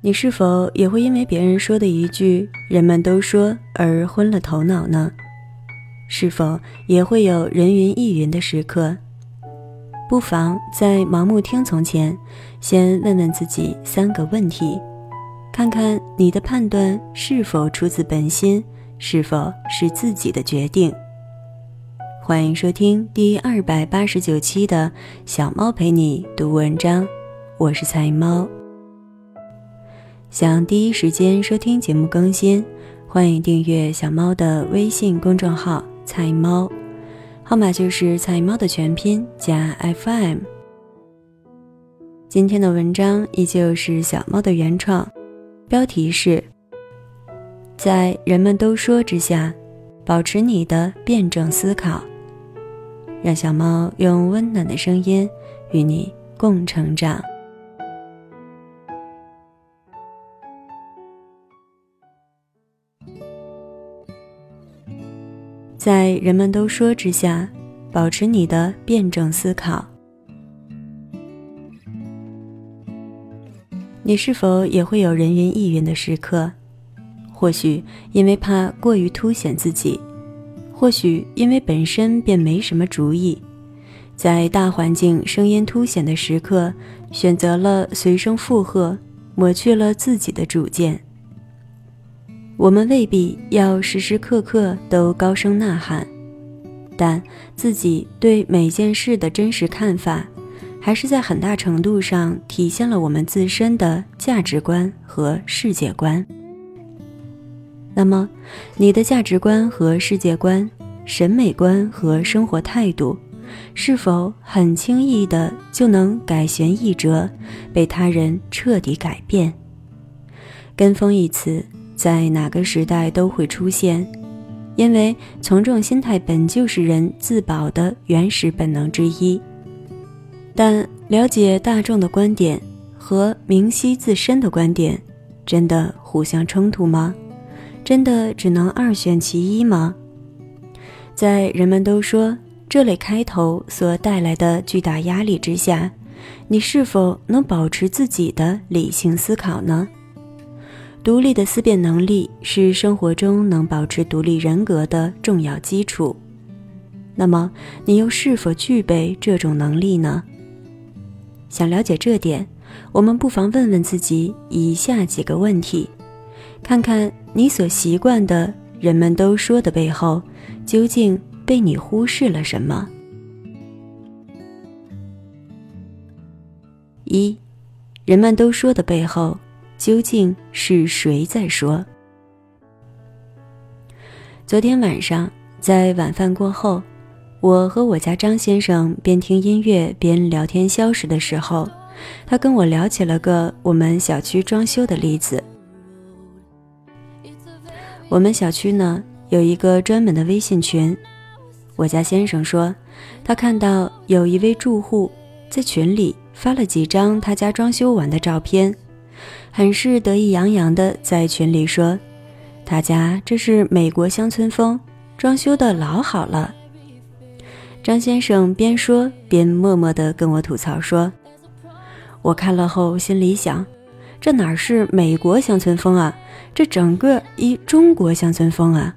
你是否也会因为别人说的一句“人们都说”而昏了头脑呢？是否也会有人云亦云的时刻？不妨在盲目听从前，先问问自己三个问题，看看你的判断是否出自本心，是否是自己的决定。欢迎收听第二百八十九期的小猫陪你读文章，我是菜猫。想第一时间收听节目更新，欢迎订阅小猫的微信公众号“菜猫”，号码就是“菜猫”的全拼加 FM。今天的文章依旧是小猫的原创，标题是“在人们都说之下，保持你的辩证思考”，让小猫用温暖的声音与你共成长。在人们都说之下，保持你的辩证思考。你是否也会有人云亦云的时刻？或许因为怕过于凸显自己，或许因为本身便没什么主意，在大环境声音凸显的时刻，选择了随声附和，抹去了自己的主见。我们未必要时时刻刻都高声呐喊，但自己对每件事的真实看法，还是在很大程度上体现了我们自身的价值观和世界观。那么，你的价值观和世界观、审美观和生活态度，是否很轻易的就能改弦易辙，被他人彻底改变？跟风一词。在哪个时代都会出现，因为从众心态本就是人自保的原始本能之一。但了解大众的观点和明晰自身的观点，真的互相冲突吗？真的只能二选其一吗？在人们都说这类开头所带来的巨大压力之下，你是否能保持自己的理性思考呢？独立的思辨能力是生活中能保持独立人格的重要基础。那么，你又是否具备这种能力呢？想了解这点，我们不妨问问自己以下几个问题，看看你所习惯的人们都说的背后，究竟被你忽视了什么？一，人们都说的背后。究竟是谁在说？昨天晚上在晚饭过后，我和我家张先生边听音乐边聊天消食的时候，他跟我聊起了个我们小区装修的例子。我们小区呢有一个专门的微信群，我家先生说，他看到有一位住户在群里发了几张他家装修完的照片。很是得意洋洋地在群里说：“大家这是美国乡村风，装修的老好了。”张先生边说边默默地跟我吐槽说：“我看了后心里想，这哪是美国乡村风啊，这整个一中国乡村风啊。”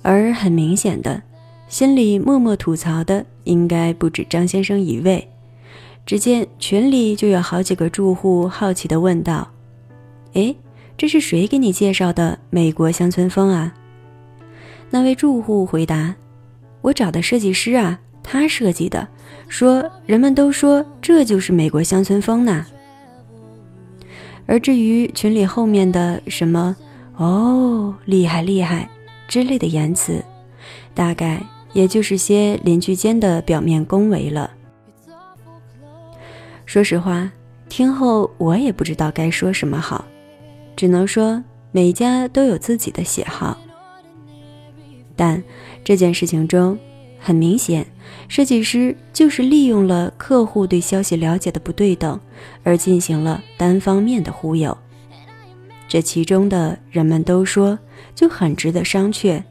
而很明显的，心里默默吐槽的应该不止张先生一位。只见群里就有好几个住户好奇地问道：“哎，这是谁给你介绍的美国乡村风啊？”那位住户回答：“我找的设计师啊，他设计的，说人们都说这就是美国乡村风呢。”而至于群里后面的什么“哦，厉害厉害”之类的言辞，大概也就是些邻居间的表面恭维了。说实话，听后我也不知道该说什么好，只能说每家都有自己的喜好。但这件事情中，很明显，设计师就是利用了客户对消息了解的不对等，而进行了单方面的忽悠。这其中的人们都说就很值得商榷。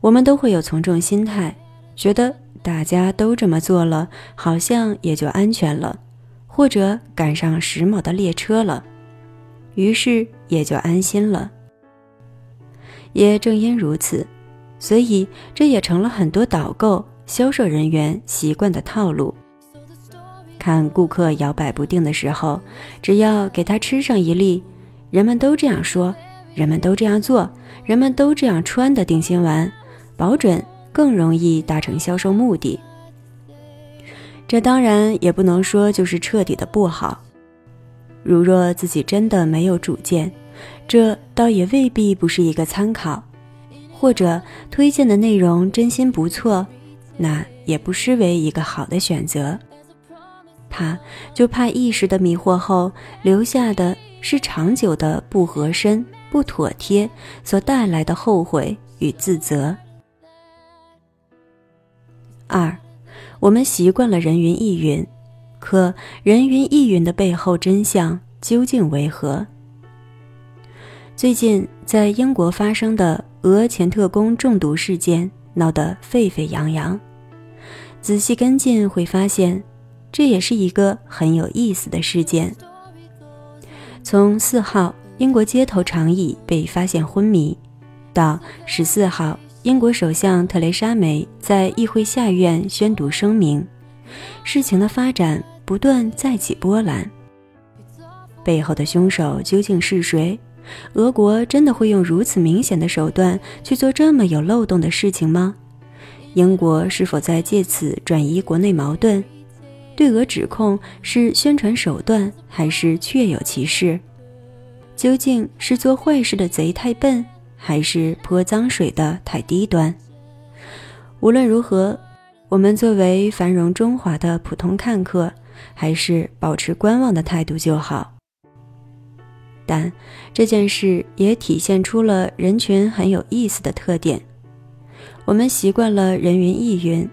我们都会有从众心态，觉得。大家都这么做了，好像也就安全了，或者赶上时髦的列车了，于是也就安心了。也正因如此，所以这也成了很多导购、销售人员习惯的套路。看顾客摇摆不定的时候，只要给他吃上一粒“人们都这样说，人们都这样做，人们都这样穿”的定心丸，保准更容易达成销售目的。这当然也不能说就是彻底的不好。如若自己真的没有主见，这倒也未必不是一个参考，或者推荐的内容真心不错，那也不失为一个好的选择。怕就怕一时的迷惑后留下的是长久的不合身、不妥帖所带来的后悔与自责。二，我们习惯了人云亦云，可人云亦云的背后真相究竟为何？最近在英国发生的俄前特工中毒事件闹得沸沸扬扬，仔细跟进会发现，这也是一个很有意思的事件。从四号英国街头长椅被发现昏迷，到十四号英国首相特蕾莎梅在议会下院宣读声明，事情的发展不断再起波澜。背后的凶手究竟是谁？俄国真的会用如此明显的手段去做这么有漏洞的事情吗？英国是否在借此转移国内矛盾？对俄指控是宣传手段还是确有其事？究竟是做坏事的贼太笨，还是泼脏水的太低端？无论如何，我们作为繁荣中华的普通看客，还是保持观望的态度就好。但这件事也体现出了人群很有意思的特点。我们习惯了人云亦云，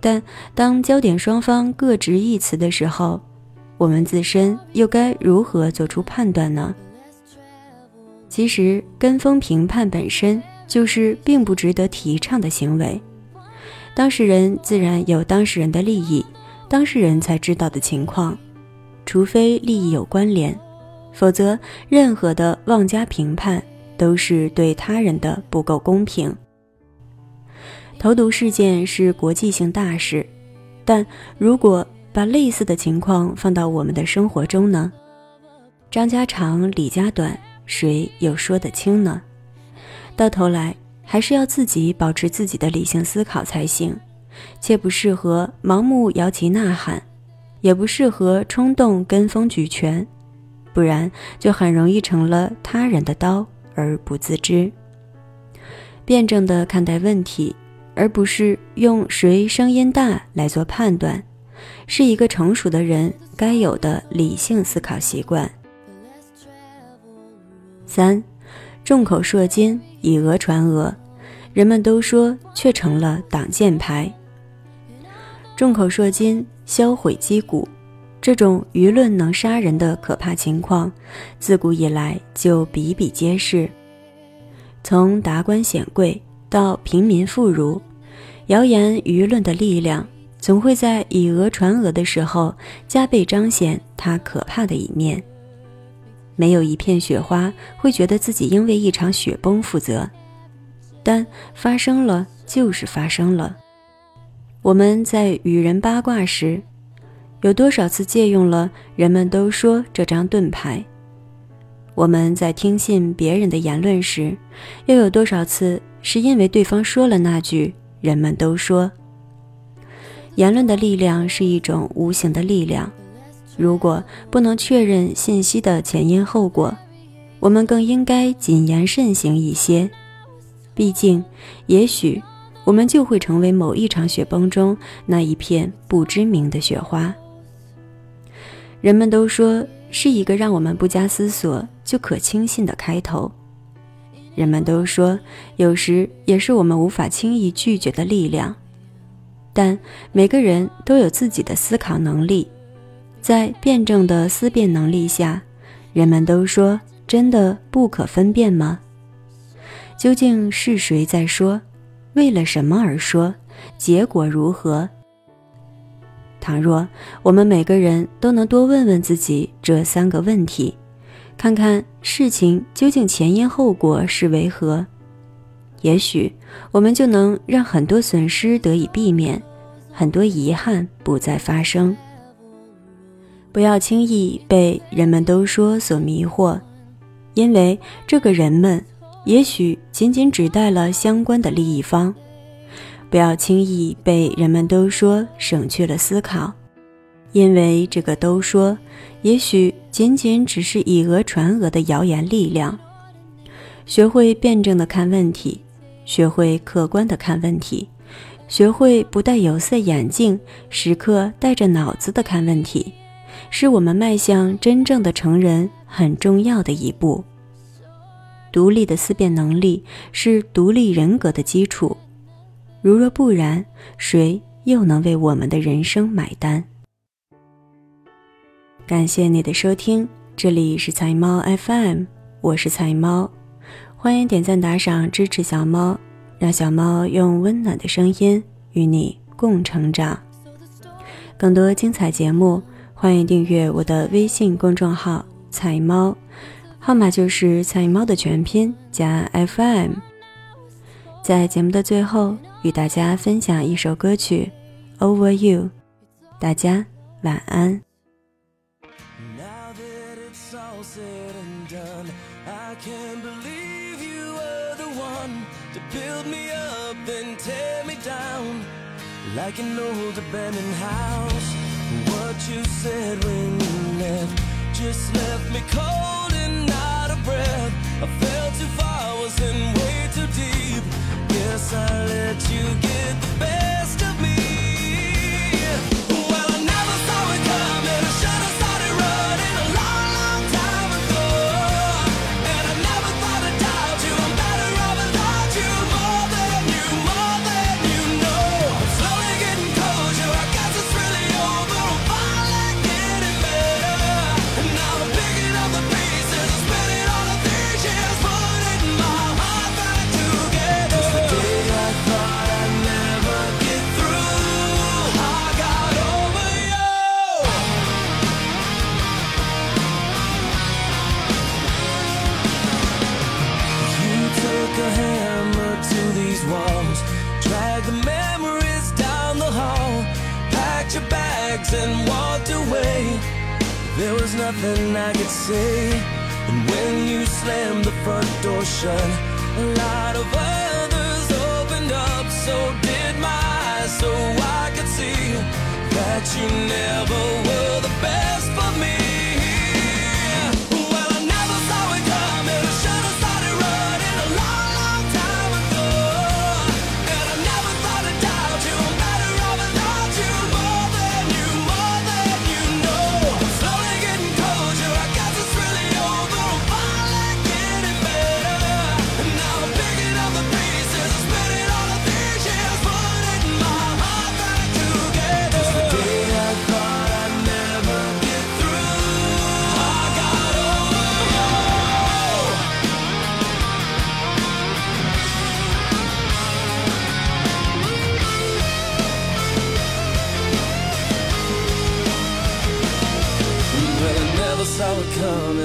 但当焦点双方各执一词的时候，我们自身又该如何做出判断呢？其实，跟风评判本身就是并不值得提倡的行为。当事人自然有当事人的利益，当事人才知道的情况，除非利益有关联。否则，任何的妄加评判都是对他人的不够公平。投毒事件是国际性大事，但如果把类似的情况放到我们的生活中呢？张家长李家短，谁又说得清呢？到头来，还是要自己保持自己的理性思考才行，切不适合盲目摇旗呐喊，也不适合冲动跟风举拳。不然就很容易成了他人的刀而不自知。辩证的看待问题，而不是用谁声音大来做判断，是一个成熟的人该有的理性思考习惯。三，众口铄金，以讹传讹，人们都说，却成了挡箭牌。众口铄金，销毁击鼓。这种舆论能杀人的可怕情况，自古以来就比比皆是。从达官显贵到平民妇孺，谣言舆论的力量总会在以讹传讹的时候加倍彰显它可怕的一面。没有一片雪花会觉得自己应为一场雪崩负责，但发生了就是发生了。我们在与人八卦时。有多少次借用了人们都说这张盾牌？我们在听信别人的言论时，又有多少次是因为对方说了那句“人们都说”？言论的力量是一种无形的力量，如果不能确认信息的前因后果，我们更应该谨言慎行一些。毕竟，也许我们就会成为某一场雪崩中那一片不知名的雪花。人们都说是一个让我们不加思索就可轻信的开头。人们都说有时也是我们无法轻易拒绝的力量。但每个人都有自己的思考能力，在辩证的思辨能力下，人们都说真的不可分辨吗？究竟是谁在说？为了什么而说？结果如何？倘若我们每个人都能多问问自己这三个问题，看看事情究竟前因后果是为何，也许我们就能让很多损失得以避免，很多遗憾不再发生。不要轻易被人们都说所迷惑，因为这个人们也许仅仅只带了相关的利益方。不要轻易被人们都说省去了思考，因为这个都说也许仅仅只是以讹传讹的谣言力量。学会辩证的看问题，学会客观的看问题，学会不戴有色眼镜，时刻带着脑子的看问题，是我们迈向真正的成人很重要的一步。独立的思辨能力是独立人格的基础。如若不然，谁又能为我们的人生买单？感谢你的收听，这里是财猫 FM，我是财猫，欢迎点赞打赏支持小猫，让小猫用温暖的声音与你共成长。更多精彩节目，欢迎订阅我的微信公众号“彩猫”，号码就是“彩猫”的全拼加 FM。在节目的最后。与大家分享一首歌曲《Over You》，大家晚安。Like an old abandoned house What you said when you left Just left me cold and out of breath. I fell too far, was in way too deep. Guess I let you get the best and walked away. There was nothing I could say. And when you slammed the front door shut, a lot of others opened up. So did my eyes, so I could see that you never were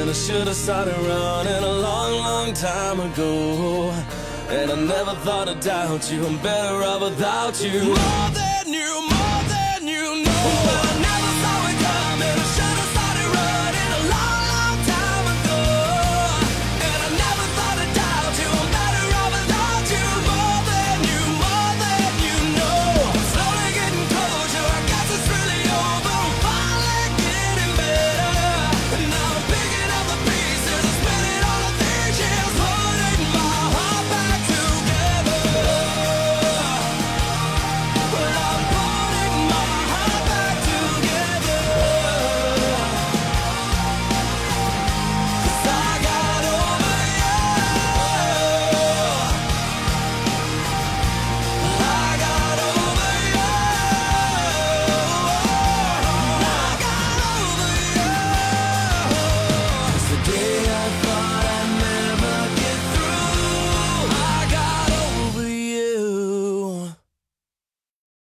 I should have started running a long, long time ago. And I never thought I'd doubt you. I'm better off without you. More than you, more than you know.